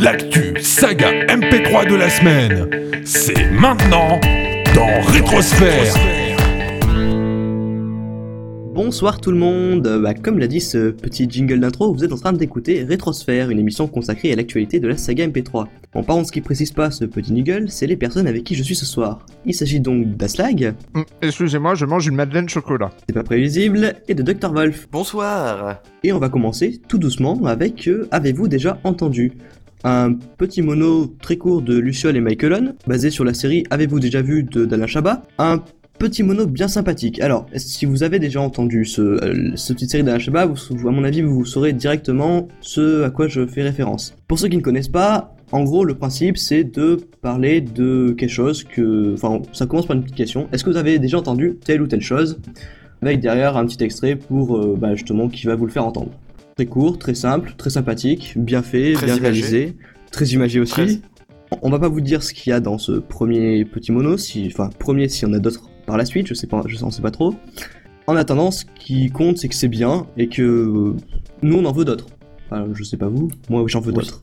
L'actu saga MP3 de la semaine, c'est maintenant dans Rétrosphère. Bonsoir tout le monde, bah, comme l'a dit ce petit jingle d'intro, vous êtes en train d'écouter Rétrosphère, une émission consacrée à l'actualité de la saga MP3. En parlant de ce qui précise pas ce petit jingle, c'est les personnes avec qui je suis ce soir. Il s'agit donc d'Aslag, Hum, Excusez-moi, je mange une madeleine chocolat. c'est pas prévisible, et de Dr Wolf. Bonsoir Et on va commencer tout doucement avec euh, Avez-vous déjà entendu un petit mono très court de Luciole et Michaelon, basé sur la série Avez-vous déjà vu de d'Alain Chabat? Un petit mono bien sympathique. Alors, si vous avez déjà entendu ce, euh, ce petite série vous, à mon avis, vous saurez directement ce à quoi je fais référence. Pour ceux qui ne connaissent pas, en gros, le principe, c'est de parler de quelque chose que... Enfin, ça commence par une petite question. Est-ce que vous avez déjà entendu telle ou telle chose? Avec derrière un petit extrait pour, euh, bah, justement, qui va vous le faire entendre. Très court, très simple, très sympathique, bien fait, Très bien imagé. réalisé, très imagé aussi. Très. On va pas vous dire ce qu'il y a dans ce premier petit mono, si, enfin premier s'il y en a d'autres par la suite, je sais pas, je sais, on sait pas trop. En attendant, ce qui compte, c'est que c'est bien et que euh, nous on en veut d'autres. Enfin, je sais pas vous, moi j'en veux Oui. d'autres.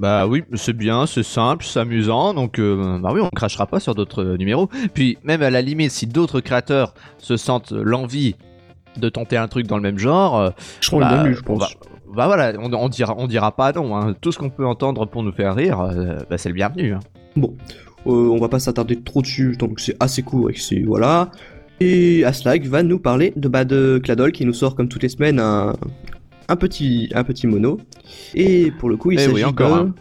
Bah oui, c'est bien, c'est simple, c'est amusant, donc euh, bah oui, on crachera pas sur d'autres euh, numéros. Puis même à la limite, si d'autres créateurs se sentent l'envie de tenter un truc dans le même genre, euh, Je crois bah, le je on pense. bah voilà, on, on dira, on dira pas non. hein. Tout ce qu'on peut entendre pour nous faire rire, euh, bah c'est le bienvenu. hein. Bon, on va pas s'attarder trop dessus, tant que c'est assez court et que c'est voilà. Et Aslag va nous parler de bah, de Cladol qui nous sort comme toutes les semaines un, un petit un petit mono. Et pour le coup, il Eh s'agit oui, encore de- un.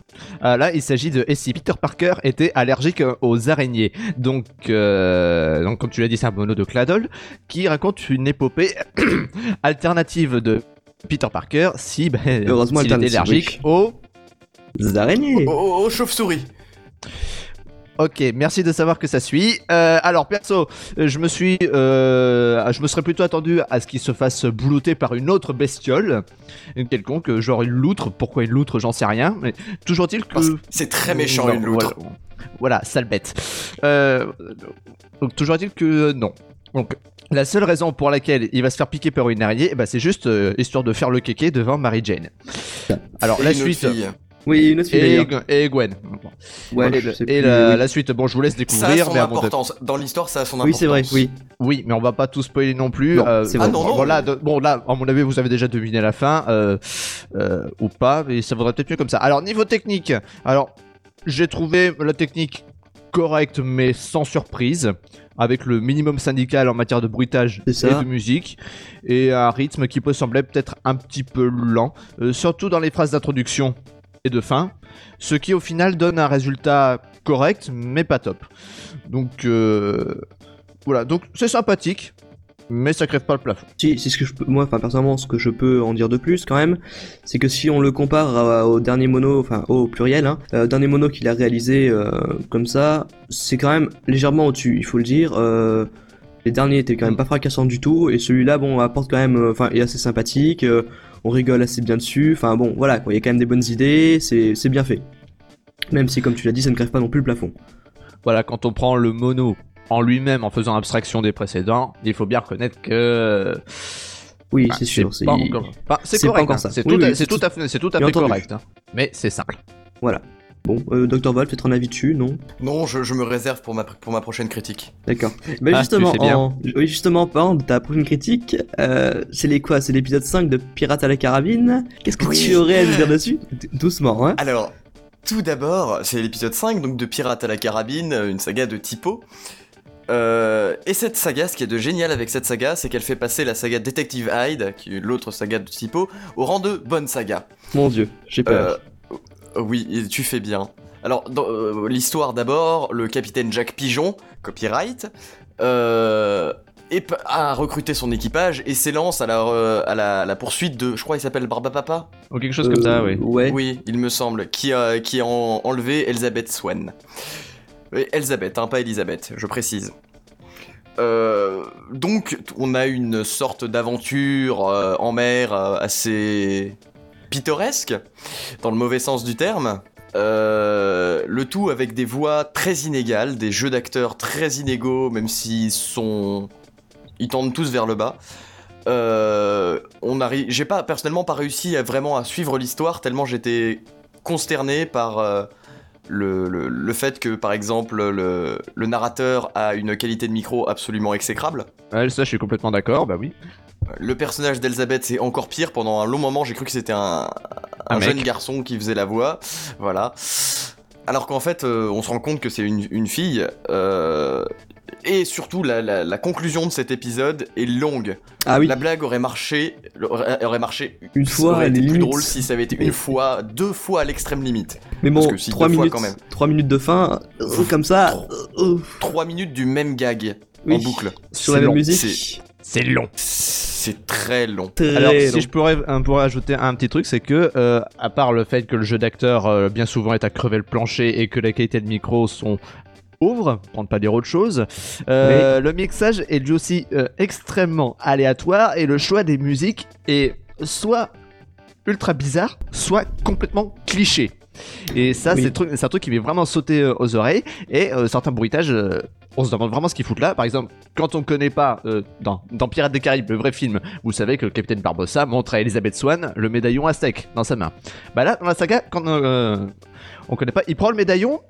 Euh, là, il s'agit de et si Peter Parker était allergique euh, aux araignées. Donc, euh, donc comme tu l'as dit, c'est un mono de Cladol qui raconte une épopée alternative de Peter Parker si ben, Heureusement, était alternative, allergique oui. aux araignées. Oh, chauve-souris Ok, merci de savoir que ça suit. Euh, alors perso, euh, je me suis, euh, je me serais plutôt attendu à ce qu'il se fasse boulouter par une autre bestiole, une quelconque, genre une loutre. Pourquoi une loutre, j'en sais rien. Mais toujours est-il que C'est très méchant Non, une loutre. Voilà, Voilà, sale bête. Euh, donc toujours est-il que euh, non. Donc la seule raison pour laquelle il va se faire piquer par une araignée, ben, c'est juste euh, histoire de faire le kéké devant Mary Jane. Alors Et la une autre suite. fille. Oui, une autre fille Et, Gwen. Ouais, et je sais et plus, la, oui. la suite, bon, je vous laisse Ça a découvrir. son mais importance. Dans l'histoire, ça a son Oui, importance. c'est vrai, oui. Oui, mais on va pas tout spoiler non plus. Non, Euh, c'est vrai. bon, Ah non, non. bon, là, de- bon, là, à mon avis, vous avez déjà deviné la fin, euh, euh, ou pas, mais ça vaudrait peut-être mieux comme ça. Alors, niveau technique, alors, j'ai trouvé la technique correcte, mais sans surprise, avec le minimum syndical en matière de bruitage et de musique, et un rythme qui peut sembler peut-être un petit peu lent, euh, surtout dans les phrases d'introduction de fin, ce qui au final donne un résultat correct, mais pas top. Donc, euh, voilà, donc c'est sympathique, mais ça crève pas le plafond. Si, c'est ce que je peux, moi, enfin personnellement, ce que je peux en dire de plus quand même, c'est que si on le compare au dernier mono, enfin au pluriel, hein, euh, dernier mono qu'il a réalisé euh, comme ça, c'est quand même légèrement au-dessus, il faut le dire. Les derniers étaient quand même pas fracassants du tout, et celui-là, bon, apporte quand même, euh, enfin, est assez sympathique, euh, on rigole assez bien dessus, enfin bon, voilà, quoi, il y a quand même des bonnes idées, c'est bien fait. Même si, comme tu l'as dit, ça ne crève pas non plus le plafond. Voilà, quand on prend le mono en lui-même en faisant abstraction des précédents, il faut bien reconnaître que Oui, bah, c'est sûr, c'est pas encore- c'est c'est pas correct, encore hein. ça. c'est Oui, tout, à- oui, c'est c'est tout à fait, tout à correct, hein. mais c'est simple. voilà. Bon, euh, Dr. Wolf, peut-être un avis dessus, non? Non, je, je me réserve pour ma, pour ma prochaine critique. D'accord. Mais Ah, justement, tu fais bien. en... oui, justement, en parlant de ta prochaine critique, euh, c'est les quoi? C'est l'épisode 5 de Pirates à la carabine Qu'est-ce que Oui. tu aurais à nous dire dessus? Doucement, hein Alors, tout d'abord, c'est l'épisode 5, donc de Pirates à la carabine, une saga de typo. Euh, et cette saga, ce qui est de génial avec cette saga, c'est qu'elle fait passer la saga Detective Hyde, qui est l'autre saga de typo, au rang de bonne saga. Mon dieu, j'ai peur. Euh, oui, tu fais bien. Alors, euh, l'histoire d'abord, le capitaine Jack Pigeon, copyright, euh, a recruté son équipage et s'élance à la, euh, à, la, à la poursuite de, je crois, il s'appelle Barbapapa Ou quelque chose comme ça, oui. Ouais. Oui, il me semble, qui a, qui a en- enlevé Elizabeth Swan. Oui, Elisabeth, hein, pas Elisabeth, je précise. Euh, donc, on a une sorte d'aventure euh, en mer euh, assez pittoresque, dans le mauvais sens du terme. Euh, le tout avec des voix très inégales, des jeux d'acteurs très inégaux, même s'ils sont ils tendent tous vers le bas. Euh, on j'ai pas personnellement pas réussi à vraiment à suivre l'histoire tellement j'étais consterné par euh, le, le- le fait que par exemple le, le narrateur a une qualité de micro absolument exécrable. Ouais, ça, je suis complètement d'accord, bah oui. Le personnage d'Elizabeth c'est encore pire. Pendant un long moment j'ai cru que c'était un, Un un mec. jeune garçon qui faisait la voix. Voilà. Alors qu'en fait euh, on se rend compte que c'est une, une fille. euh, et surtout la, la- la conclusion de cet épisode est longue. Ah oui, La blague aurait marché, aurait, aurait marché une ça fois, aurait les été plus drôle si ça avait été une fois, deux fois à l'extrême limite. Mais bon, parce que si, 3 deux fois minutes, quand même. 3 minutes de fin, euh, comme ça, Trois minutes du même gag en boucle. sur la même long, musique. C'est long. C'est très long. Très Alors, long. si je pourrais, un, pourrais ajouter un petit truc, c'est que, euh, à part le fait que le jeu d'acteur euh, bien souvent est à crever le plancher et que la qualité de micro sont pauvres, pour ne pas dire autre chose, euh, le mixage est lui aussi euh, extrêmement aléatoire et le choix des musiques est soit ultra bizarre, soit complètement cliché. Et ça, Oui. c'est un truc qui m'est vraiment sauté euh, aux oreilles. Et euh, certains bruitages, euh, on se demande vraiment ce qu'ils foutent là. Par exemple, quand on connaît pas dans, dans Pirates des Caraïbes, le vrai film, vous savez que le capitaine Barbossa montre à Elizabeth Swann le médaillon aztèque dans sa main. Bah là, dans la saga, quand on connaît pas, il prend le médaillon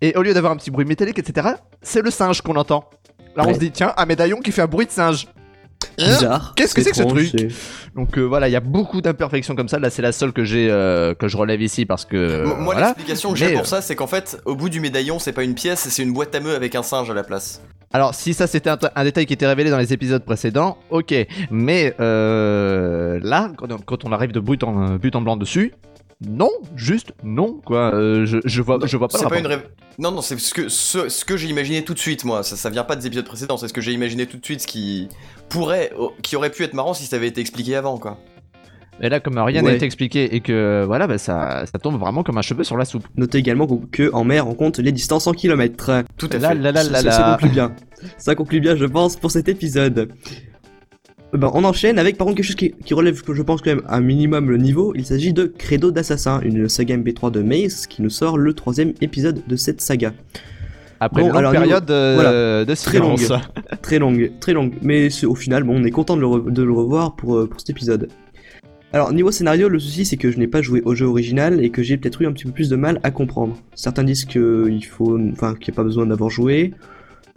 et au lieu d'avoir un petit bruit métallique, etc., c'est le singe qu'on entend. Là, on se dit, tiens, un médaillon qui fait un bruit de singe. Hein Bizarre. Qu'est-ce que c'est que ce truc Donc euh, voilà, il y a beaucoup d'imperfections comme ça. Là, c'est la seule que j'ai euh, que je relève ici parce que Moi, voilà. l'explication que j'ai pour euh, ça, c'est qu'en fait, au bout du médaillon, c'est pas une pièce, c'est une boîte à meux avec un singe à la place. Alors, si ça c'était un, un détail qui était révélé dans les épisodes précédents, ok. Mais euh, là, quand on, quand on arrive de but en, but en blanc dessus, non, juste non, quoi. Euh, je, je vois, je vois pas C'est pas une rêve. Non, non, c'est ce que, ce, ce que j'ai imaginé tout de suite, moi. Ça, ça vient pas des épisodes précédents, c'est ce que j'ai imaginé tout de suite, ce qui pourrait, qui aurait pu être marrant si ça avait été expliqué avant, quoi. Et là, comme rien n'a Ouais. été expliqué et que voilà, bah, ça, ça tombe vraiment comme un cheveu sur la soupe. Notez également que en mer on compte les distances en kilomètres. Tout à Là, fait. là, là, ça, là, ça- ça là. conclut bien. Ça conclut bien, je pense, pour cet épisode. Euh, Ben, on enchaîne avec par contre quelque chose qui, qui relève, je pense quand même, un minimum le niveau. Il s'agit de Credo d'Assassin, une saga MP3 de Mace qui nous sort le troisième épisode de cette saga. Après Bon, une longue alors, période euh, voilà, de très longue. Très longue, très longue. Mais au final, bon, on est content de le, re- de le revoir pour, euh, pour cet épisode. Alors, niveau scénario, le souci c'est que je n'ai pas joué au jeu original et que j'ai peut-être eu un petit peu plus de mal à comprendre. Certains disent qu'il faut, enfin, qu'il n'y a pas besoin d'avoir joué.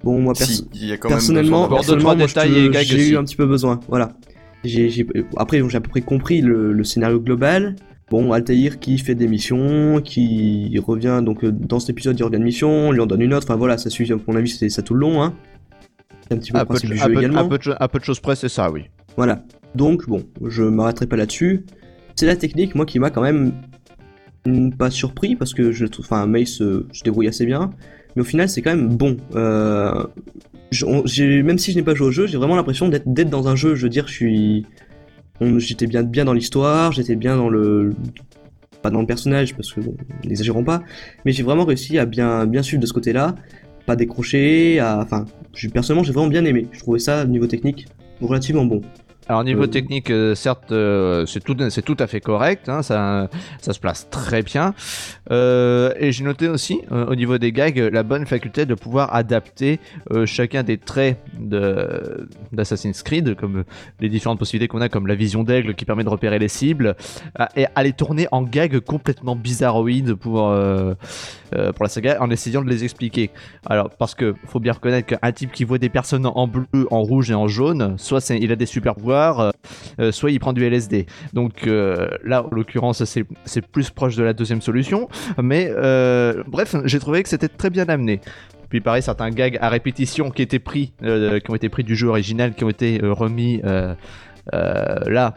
Bon, moi, perso- Si, y a quand personnellement, j'ai aussi. eu un petit peu besoin. Voilà. J'ai, j'ai- après, j'ai à peu près compris le, le scénario global. Bon, Altaïr qui fait des missions, qui revient donc euh, dans cet épisode, il revient de mission, on lui en donne une autre. Enfin voilà, ça suit. À mon avis, c'est ça tout le long. Hein. C'est un petit peu Un le peu, principe de, du jeu peu- également. un peu de peu choses près, c'est ça, oui. Voilà. Donc, bon, je m'arrêterai pas là-dessus. C'est la technique, moi, qui m'a quand même mm, pas surpris, parce que je trouve, enfin, Mace euh, se débrouille assez bien, mais au final, c'est quand même bon. Euh, même si je n'ai pas joué au jeu, j'ai vraiment l'impression d'être dans un jeu. Je veux dire, je suis. J'étais bien, dans l'histoire, j'étais bien dans le. Pas dans le personnage, parce que bon, n'exagérons pas, mais j'ai vraiment réussi à bien, bien suivre de ce côté-là, pas décrocher. Enfin, personnellement, j'ai vraiment bien aimé. Je trouvais ça, au niveau technique, relativement bon. Alors niveau Euh, technique, euh, certes, euh, c'est tout, c'est tout à fait correct, hein, ça, ça se place très bien. Euh, et j'ai noté aussi, au niveau des gags, la bonne faculté de pouvoir adapter chacun des traits de, d'Assassin's Creed, comme les différentes possibilités qu'on a, comme la vision d'aigle qui permet de repérer les cibles, à- et à les tourner en gags complètement bizarroïdes pour, pour la saga, en essayant de les expliquer. Alors, parce que faut bien reconnaître qu'un type qui voit des personnes en bleu, en rouge et en jaune, soit c'est- il a des super pouvoirs, euh, euh, soit il prend du LSD. Donc euh, là, en l'occurrence, c'est plus proche de la deuxième solution. Mais bref, j'ai trouvé que c'était très bien amené. Puis pareil, certains gags à répétition qui étaient pris, qui ont été pris du jeu original, qui ont été remis là.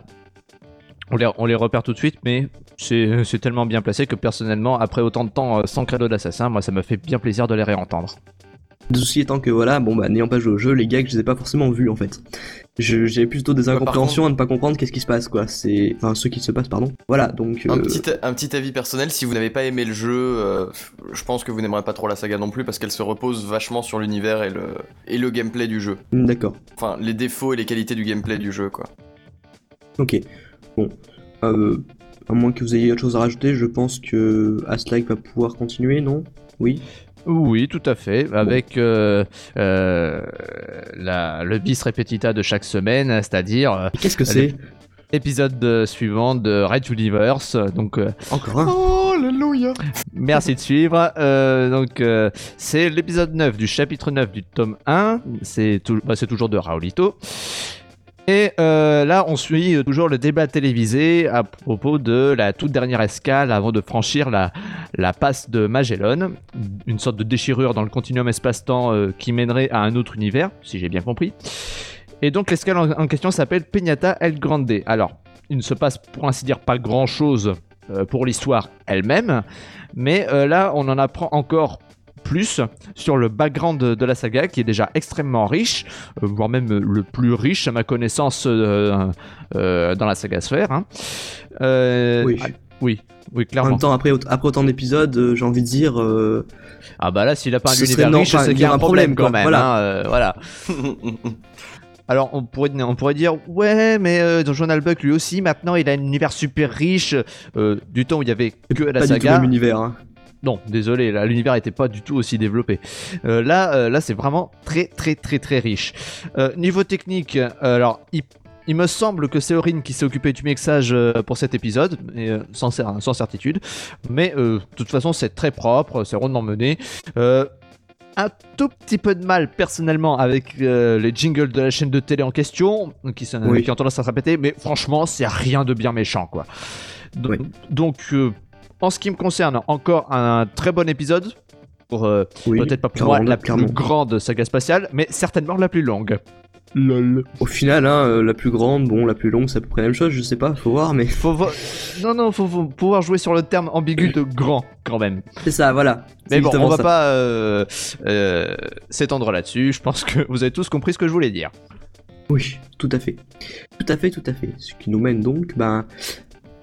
On les, repère tout de suite, mais c'est tellement bien placé que personnellement, après autant de temps sans credo d'assassin, moi ça m'a fait bien plaisir de les réentendre. Le souci étant que voilà, bon bah n'ayant pas joué au jeu, les gags je les ai pas forcément vus en fait. J'ai plutôt des par incompréhensions à ne pas comprendre qu'est-ce qui se passe quoi. C'est enfin ce qui se passe pardon. Voilà donc Un euh, petit, un petit avis personnel, si vous n'avez pas aimé le jeu, euh, je pense que vous n'aimerez pas trop la saga non plus parce qu'elle se repose vachement sur l'univers et le, et le gameplay du jeu. hmm, d'accord. Enfin, les défauts et les qualités du gameplay du jeu, quoi. Ok. Bon. Euh, à moins que vous ayez autre chose à rajouter, je pense que Aslike va pouvoir continuer, non? Oui? Oui, tout à fait, avec euh, euh, la, le bis repetita de chaque semaine, c'est-à-dire euh, Qu'est-ce que c'est épisode suivant de Red Universe. Donc, euh, Encore un Oh, alléluia merci de suivre. Euh, donc, euh, c'est l'épisode 9 du chapitre 9 du tome 1. C'est tou- bah, c'est toujours de Raulito. Et euh, là, on suit toujours le débat télévisé à propos de la toute dernière escale avant de franchir la, la passe de Magellan, une sorte de déchirure dans le continuum espace-temps euh, qui mènerait à un autre univers, si j'ai bien compris. Et donc l'escale en, question s'appelle Peñata El Grande. Alors, il ne se passe pour ainsi dire pas grand-chose euh, pour l'histoire elle-même, mais là, on en apprend encore plus sur le background de, de la saga qui est déjà extrêmement riche, euh, voire même le plus riche à ma connaissance euh, euh, dans la saga sphère. hein. Oui. ah, oui, oui, En clairement. même temps, après, après autant d'épisodes, j'ai envie de dire. Ah bah là, s'il a pas un univers riche, c'est il qu'il y a un problème, quand même. voilà. hein, voilà. Alors on pourrait, on pourrait dire ouais mais euh, dans Journal Buck lui aussi maintenant il a un univers super riche euh, du temps où il y avait que la pas du tout le saga même univers. hein. Non désolé là l'univers était pas du tout aussi développé Euh, là euh, là c'est vraiment très très très très riche Euh, niveau technique alors il il me semble que c'est Aurine qui s'est occupé du mixage pour cet épisode, et, sans, cer- sans certitude. Mais de toute façon, c'est très propre, c'est rondement mené. Un tout petit peu de mal personnellement avec euh, les jingles de la chaîne de télé en question, qui, sont- Oui. qui ont tendance à se répéter, mais franchement, c'est rien de bien méchant, quoi. Do- Oui. Donc, euh, en ce qui me concerne, encore un très bon épisode. Pour, euh, Oui, Peut-être pas pour moi la plus grande saga spatiale, mais certainement la plus longue. Lol. Au final, hein, euh, la plus grande, bon, la plus longue, c'est à peu près la même chose, je sais pas, faut voir, mais Faut non, non, faut, faut pouvoir jouer sur le terme ambigu de grand, quand même. c'est ça, voilà. Mais bon, on va ça. pas euh, euh, s'étendre là-dessus. Je pense que vous avez tous compris ce que je voulais dire. Oui, tout à fait. Tout à fait, tout à fait. Ce qui nous mène donc ben,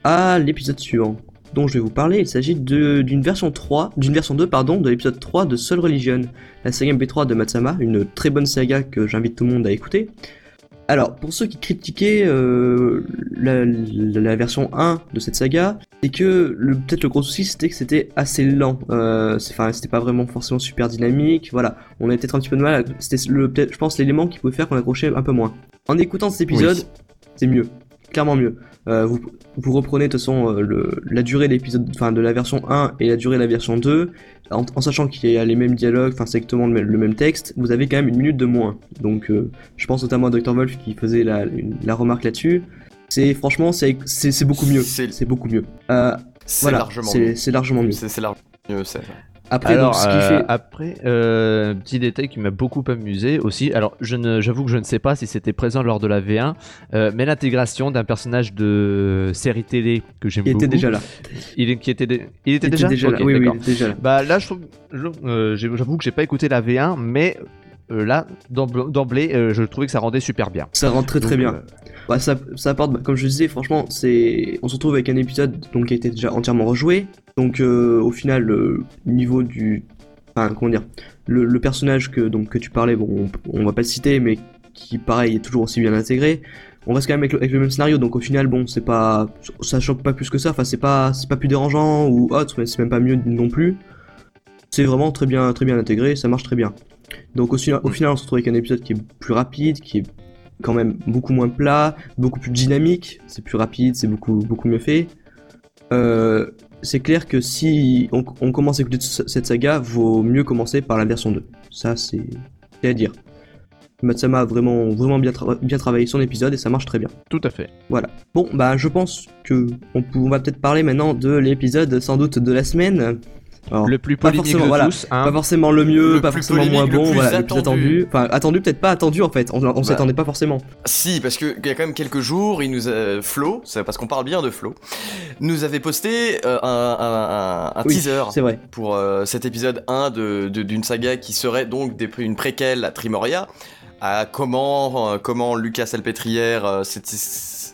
à l'épisode suivant dont je vais vous parler. Il s'agit de- d'une version 3, d'une version 2 pardon, de l'épisode 3 de Soul Religion, la saga MP3 de Matsama, une très bonne saga que j'invite tout le monde à écouter. Alors, pour ceux qui critiquaient euh, la, la- la version 1 de cette saga, c'est que peut-être le gros souci c'était que c'était assez lent. Euh, Enfin, c'était pas vraiment forcément super dynamique. Voilà, on avait peut-être un petit peu de mal. C'était je pense, l'élément qui pouvait faire qu'on accrochait un peu moins. En écoutant cet épisode, Oui. c'est mieux, clairement mieux. Euh, vous, vous reprenez de toute façon euh, le, la durée de l'épisode, enfin de la version 1 et la durée de la version 2, en, en sachant qu'il y a les mêmes dialogues, enfin c'est exactement le même, le même texte, vous avez quand même une minute de moins. Donc euh, je pense notamment à Dr Wolf qui faisait la, une- la remarque là-dessus. C'est franchement c'est beaucoup mieux. C'est- beaucoup mieux. Euh, C'est voilà, largement mieux. c'est largement mieux. C'est c'est largement mieux, c'est Après Alors, donc ce qui euh, fait après, euh, petit détail qui m'a beaucoup amusé aussi. Alors, je ne, j'avoue que je ne sais pas si c'était présent lors de la V1, euh, mais l'intégration d'un personnage de série télé que j'aime il beaucoup. était déjà là. Il, qui était, dé- il était Il déjà, était déjà Ok, là. Oui oui, il était déjà là. Bah là, je je- j'avoue que j'ai pas écouté la V1, mais euh, là, d'emb- d'emblée, euh, je trouvais que ça rendait super bien. Ça rentre très très bien. euh, Bah, ça, ça apporte, comme je disais, franchement, c'est, on se retrouve avec un épisode donc qui a été déjà entièrement rejoué. Donc au final, le niveau du, enfin comment dire, le, le personnage que donc que tu parlais, bon, on, on va pas le citer, mais qui pareil est toujours aussi bien intégré. On reste quand même avec le, avec le même scénario, donc au final, bon, c'est pas, ça choque pas plus que ça. Enfin, c'est pas, c'est pas plus dérangeant ou autre, mais c'est même pas mieux non plus. C'est vraiment très bien, très bien intégré, ça marche très bien. Donc au, final- au final, on se retrouve avec un épisode qui est plus rapide, qui est quand même beaucoup moins plat, beaucoup plus dynamique, c'est plus rapide, c'est beaucoup, beaucoup mieux fait. Euh, c'est clair que si on, on commence à écouter ce- cette saga, vaut mieux commencer par la version 2. Ça, c'est c'est à dire. Matsama a vraiment, vraiment bien, tra- bien travaillé son épisode et ça marche très bien. tout à fait. Voilà. Bon, bah, je pense que on, peut- on va peut-être parler maintenant de l'épisode sans doute de la semaine. Alors, Le plus pas polémique de voilà. tous. hein. pas forcément le mieux, Le pas forcément moins le bon, plus voilà, le plus attendu. Enfin, attendu, peut-être pas attendu en fait, on, on Bah. attendait pas forcément. Si, parce que il y a quand même quelques jours, il nous a Flo, c'est parce qu'on parle bien de Flo, nous avait posté euh, un, un- un- un Oui, teaser C'est vrai. pour euh, cet épisode 1 de- de- d'une saga qui serait donc des- une préquelle à Trimoria, à comment euh, comment Lucas euh, s'est-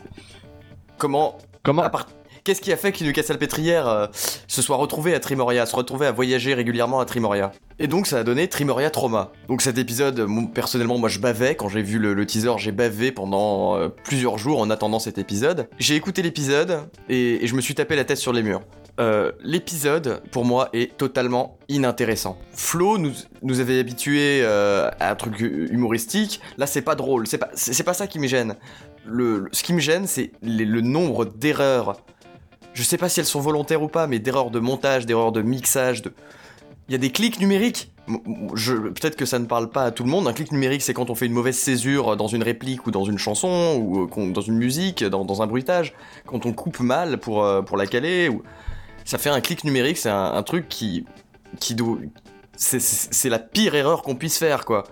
comment Comment à part- Qu'est-ce qui a fait que Lucas Salpêtrière euh, se soit retrouvé à Trimoria, se retrouver à voyager régulièrement à Trimoria Et donc ça a donné Trimoria Trauma. Donc cet épisode, mon- personnellement, moi je bavais quand j'ai vu le, teaser, j'ai bavé pendant euh, plusieurs jours en attendant cet épisode. J'ai écouté l'épisode et, je me suis tapé la tête sur les murs. euh, l'épisode, pour moi, est totalement inintéressant. Flo nous, avait habitués euh, à un truc humoristique. Là, c'est pas drôle. C'est pas, pas ça qui me gêne. Le, ce qui me gêne, c'est le nombre d'erreurs. Je sais pas si elles sont volontaires ou pas, mais d'erreurs de montage, d'erreurs de mixage. De... Il y a des clics numériques. Peut-être que ça ne parle pas à tout le monde. Un clic numérique, c'est quand on fait une mauvaise césure dans une réplique ou dans une chanson ou euh, dans une musique, dans, dans un bruitage. Quand on coupe mal pour, euh, pour la caler. Ou... Ça fait un clic numérique, c'est un, un truc qui. qui doit. C'est, la pire erreur qu'on puisse faire, quoi.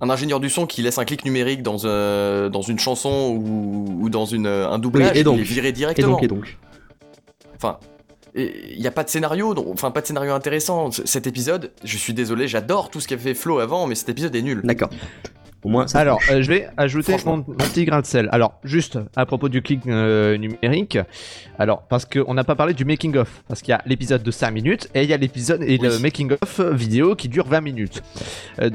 Un ingénieur du son qui laisse un clic numérique dans, euh, dans une chanson ou, ou dans une, un doublage, et donc il est viré Et directement. donc, et donc. Enfin, il n'y a pas de scénario, donc- enfin pas de scénario intéressant. C- Cet épisode, je suis désolé, j'adore tout ce qu'a fait Flo avant, mais cet épisode est nul. D'accord. Au moins, ça Alors, euh, je vais ajouter mon, mon petit grain de sel. Alors, juste à propos du clic euh, numérique, alors, parce qu'on n'a pas parlé du making-of, parce qu'il y a l'épisode de 5 minutes et il y a l'épisode et le Oui. making-of vidéo qui dure 20 minutes. Euh,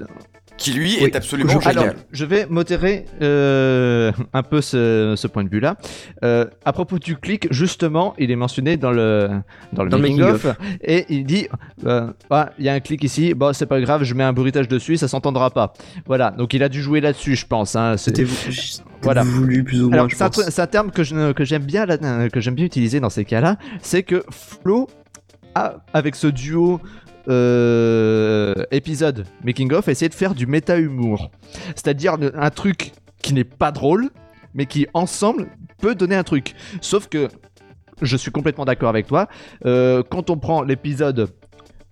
Qui lui Oui, est absolument alors, génial. je vais modérer euh, un peu ce, ce point de vue-là. Euh, à propos du clic, justement, il est mentionné dans le, dans le Dans making-of. et il dit euh, Ah, il y a un clic ici, bon, c'est pas grave, je mets un bruitage dessus, ça s'entendra pas. Voilà, donc il a dû jouer là-dessus, je pense. hein, C'était Voilà. voulu plus ou moins, alors, je c'est un, pense. truc- c'est un terme que, je ne- que j'aime bien, là, que j'aime bien utiliser dans ces cas-là, c'est que Flo, a, avec ce duo euh, épisode making of, a essayé de faire du méta-humour, c'est-à-dire un truc qui n'est pas drôle, mais qui ensemble peut donner un truc. Sauf que je suis complètement d'accord avec toi. euh, quand on prend l'épisode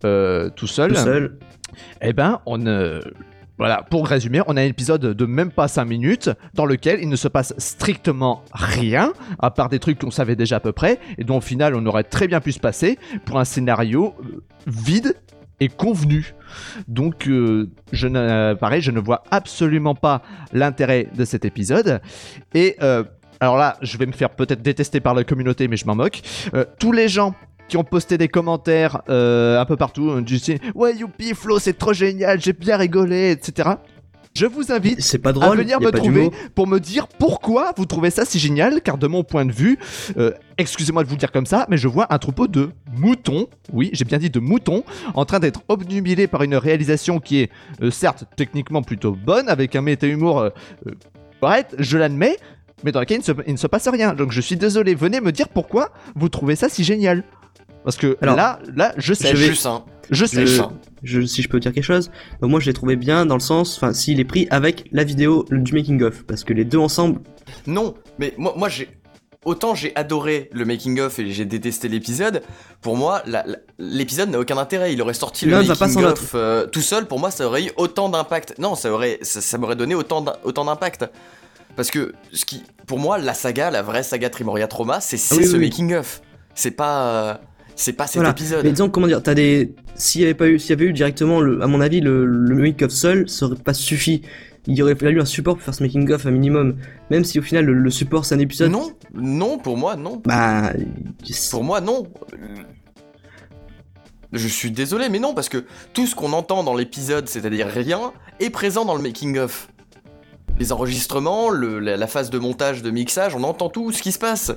euh, tout seul, Tout seul. eh ben, on. euh, voilà, pour résumer, on a un épisode de même pas 5 minutes dans lequel il ne se passe strictement rien, à part des trucs qu'on savait déjà à peu près, et dont au final on aurait très bien pu se passer pour un scénario euh, vide et convenu. Donc, euh, je ne, pareil, je ne vois absolument pas l'intérêt de cet épisode. Et euh, alors là, je vais me faire peut-être détester par la communauté, mais je m'en moque. Euh, tous les gens qui ont posté des commentaires euh, un peu partout, euh, du style Ouais, youpi, Flo, c'est trop génial, j'ai bien rigolé, etc. Je vous invite C'est pas à venir me trouver pour me dire pourquoi vous trouvez ça si génial, car de mon point de vue, euh, excusez-moi de vous dire comme ça, mais je vois un troupeau de moutons, oui, j'ai bien dit de moutons, en train d'être obnubilés par une réalisation qui est euh, certes techniquement plutôt bonne, avec un méta-humour euh, correct, je l'admets, mais dans lequel il ne, se, il ne se passe rien. Donc je suis désolé, venez me dire pourquoi vous trouvez ça si génial. Parce que Alors, là, là, je sais, je vais- Juste, hein. je sais. Je- ça. je, si je peux dire quelque chose, donc moi je l'ai trouvé bien dans le sens, enfin s'il est pris avec la vidéo du making of, parce que les deux ensemble, Non, mais moi, moi j'ai. Autant j'ai adoré le making-of et j'ai détesté l'épisode, pour moi, l'épisode n'a aucun intérêt. Il aurait sorti le sans making-of euh, tout seul, pour moi, ça aurait eu autant d'impact. Non, ça aurait, ça, ça m'aurait donné autant d'im- autant d'impact. Parce que, ce qui, pour moi, la saga, la vraie saga Trimoria Trauma, c'est Ah oui, ce oui, oui. making-of. C'est pas. euh, c'est pas cet Voilà. épisode. mais disons comment dire, t'as des, s'il y avait pas eu, s'il y avait eu directement, le, à mon avis, le, le making of seul, ça aurait pas suffi. Il aurait fallu un support pour faire ce making of un minimum, même si au final le, le support c'est un épisode. Non, non, pour moi, non. Bah, Pour moi, non. Je suis désolé, mais non, parce que tout ce qu'on entend dans l'épisode, c'est-à-dire rien, est présent dans le making-of. Les enregistrements, le- la, la phase de montage, de mixage, on entend tout ce qui se passe.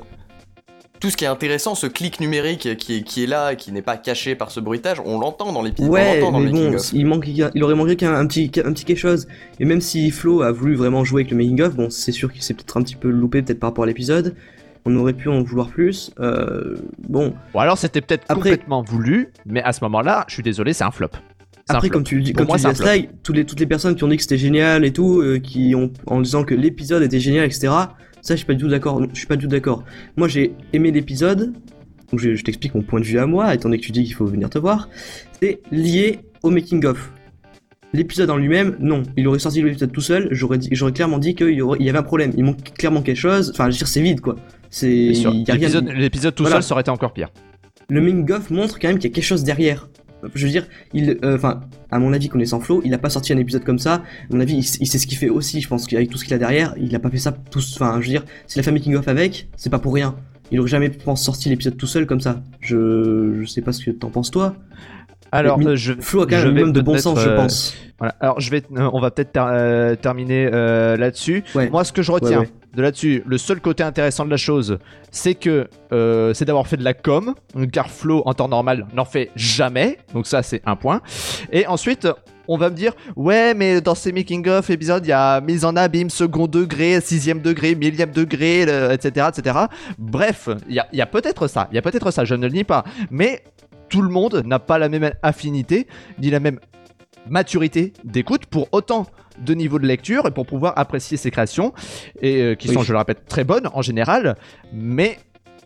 Tout ce qui est intéressant, ce clic numérique qui est, qui est là, qui n'est pas caché par ce bruitage, on l'entend dans l'épisode, Ouais, dans mais le bon, il, manque, il aurait manqué qu'un un petit, un petit quelque chose. Et même si Flo a voulu vraiment jouer avec le making of, bon, c'est sûr qu'il s'est peut-être un petit peu loupé peut-être par rapport à l'épisode. On aurait pu en vouloir plus. Euh, bon, Bon, alors c'était peut-être Après- complètement voulu, mais à ce moment-là, je suis désolé, c'est un flop. Après comme tu le dis, comme moi, tu c'est dis. Aslai, tous les, toutes les personnes qui ont dit que c'était génial et tout, euh, qui ont en disant que l'épisode était génial, etc. Ça, je suis pas du tout d'accord. Je suis pas du tout d'accord. Moi, j'ai aimé l'épisode. Donc, je, je t'explique mon point de vue à moi, étant donné que tu dis qu'il faut venir te voir. C'est lié au making of. L'épisode en lui-même, non. Il aurait sorti l'épisode tout seul. J'aurais dit, j'aurais clairement dit qu'il y, aurait- il y avait un problème. Il manque clairement quelque chose. Enfin, je veux dire, c'est vide, quoi. C'est, rien. L'épisode l'épisode tout Voilà. seul, ça aurait été encore pire. le making of montre quand même qu'il y a quelque chose derrière. Je veux dire, il, euh, enfin, à mon avis, connaissant Flo, il a pas sorti un épisode comme ça. À mon avis, il, sait ce qu'il fait aussi. Je pense qu'avec tout ce qu'il a derrière, il a pas fait ça tous. Enfin, je veux dire, s'il a fait making of avec, c'est pas pour rien. Il aurait jamais je pense, sorti l'épisode tout seul comme ça. Je, je sais pas ce que t'en penses toi. Alors, Mais euh, je, Flo a quand même de bon sens, je euh, pense. Voilà. Alors, je vais, euh, on va peut-être ter- terminer là-dessus. Ouais. Moi, ce que je retiens Ouais, ouais. de là-dessus, le seul côté intéressant de la chose, c'est que c'est d'avoir fait de la com, car Flo, en temps normal, n'en fait jamais. Donc ça, c'est un point. Et ensuite, on va me dire, ouais, mais dans ces making-of épisodes, il y a mise en abîme, second degré, sixième degré, millième degré, le- etc., etc. Bref, il y a, il y a peut-être ça, il y a peut-être ça, je ne le nie pas. Mais tout le monde n'a pas la même affinité, ni la même maturité d'écoute pour autant de niveau de lecture et pour pouvoir apprécier ces créations et euh, qui Oui. sont, je le répète, très bonnes en général. Mais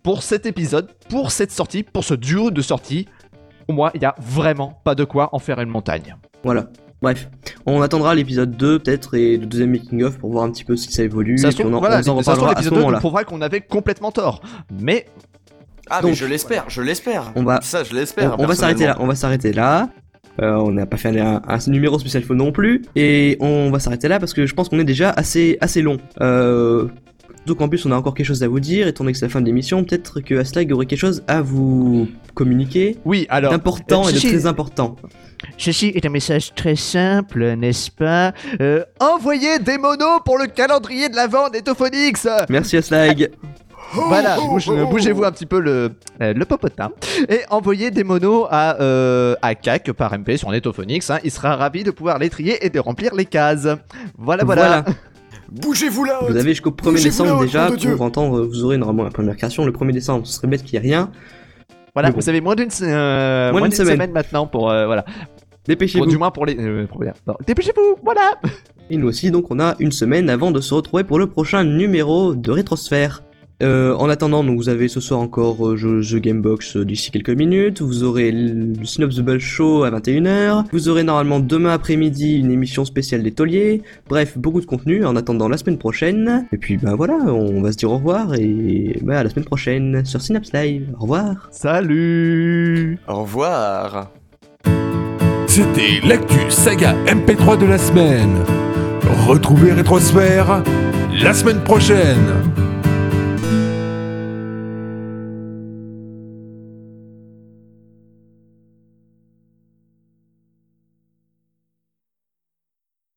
pour cet épisode, pour cette sortie, pour ce duo de sorties, pour moi, il n'y a vraiment pas de quoi en faire une montagne. Voilà. Bref, on attendra l'épisode 2 peut-être et le deuxième making of pour voir un petit peu si ça évolue. Ça se trouve, on en, voilà, on en ça se trouve, reparlera à ce l'épisode 2 nous moment-là. prouvera qu'on avait complètement tort. Mais Ah, Donc, mais je l'espère, je l'espère. On va- Ça, je l'espère. on va s'arrêter là, on va s'arrêter là. Euh, on n'a pas fait un, un numéro spécial faux non plus. Et on va s'arrêter là parce que je pense qu'on est déjà assez, assez long. Euh, donc en plus on a encore quelque chose à vous dire, étant donné que c'est la fin de l'émission, peut-être que Aslag aurait quelque chose à vous communiquer oui, alors. d'important euh, et de très important. Ceci est un message très simple, n'est-ce pas? Euh, Envoyez des monos pour le calendrier de l'avant d'Etophonix Merci Aslag. Voilà, bouge- bougez-vous un petit peu le, euh, le popotin. Et envoyez des monos à, euh, à CAC par MP sur Netophonix. hein. Il sera ravi de pouvoir les trier et de remplir les cases. Voilà, voilà. Bougez-vous là Vous avez jusqu'au 1er Bougez-vous décembre déjà Dieu. pour entendre, vous aurez normalement la première création le 1er décembre. Ce serait bête qu'il n'y ait rien. Voilà, bon. vous avez moins d'une euh, Moins moins d'une d'une semaine. semaine. maintenant pour. euh, voilà. Pour- Dépêchez-vous. du moins pour les. euh, pour les- non, Dépêchez-vous, voilà Et nous aussi, donc on a une semaine avant de se retrouver pour le prochain numéro de Rétrosphère. Euh, en attendant, donc, vous avez ce soir encore euh, je- The Gamebox euh, d'ici quelques minutes. Vous aurez le Synops Ball Show à 21h. Vous aurez normalement demain après-midi une émission spéciale des tauliers. Bref, beaucoup de contenu en attendant la semaine prochaine. Et puis bah voilà, on va se dire au revoir et bah, à la semaine prochaine sur Synapse Live. Au revoir. Salut Au revoir. C'était l'actu saga MP3 de la semaine. Retrouvez Rétrosphère la semaine prochaine.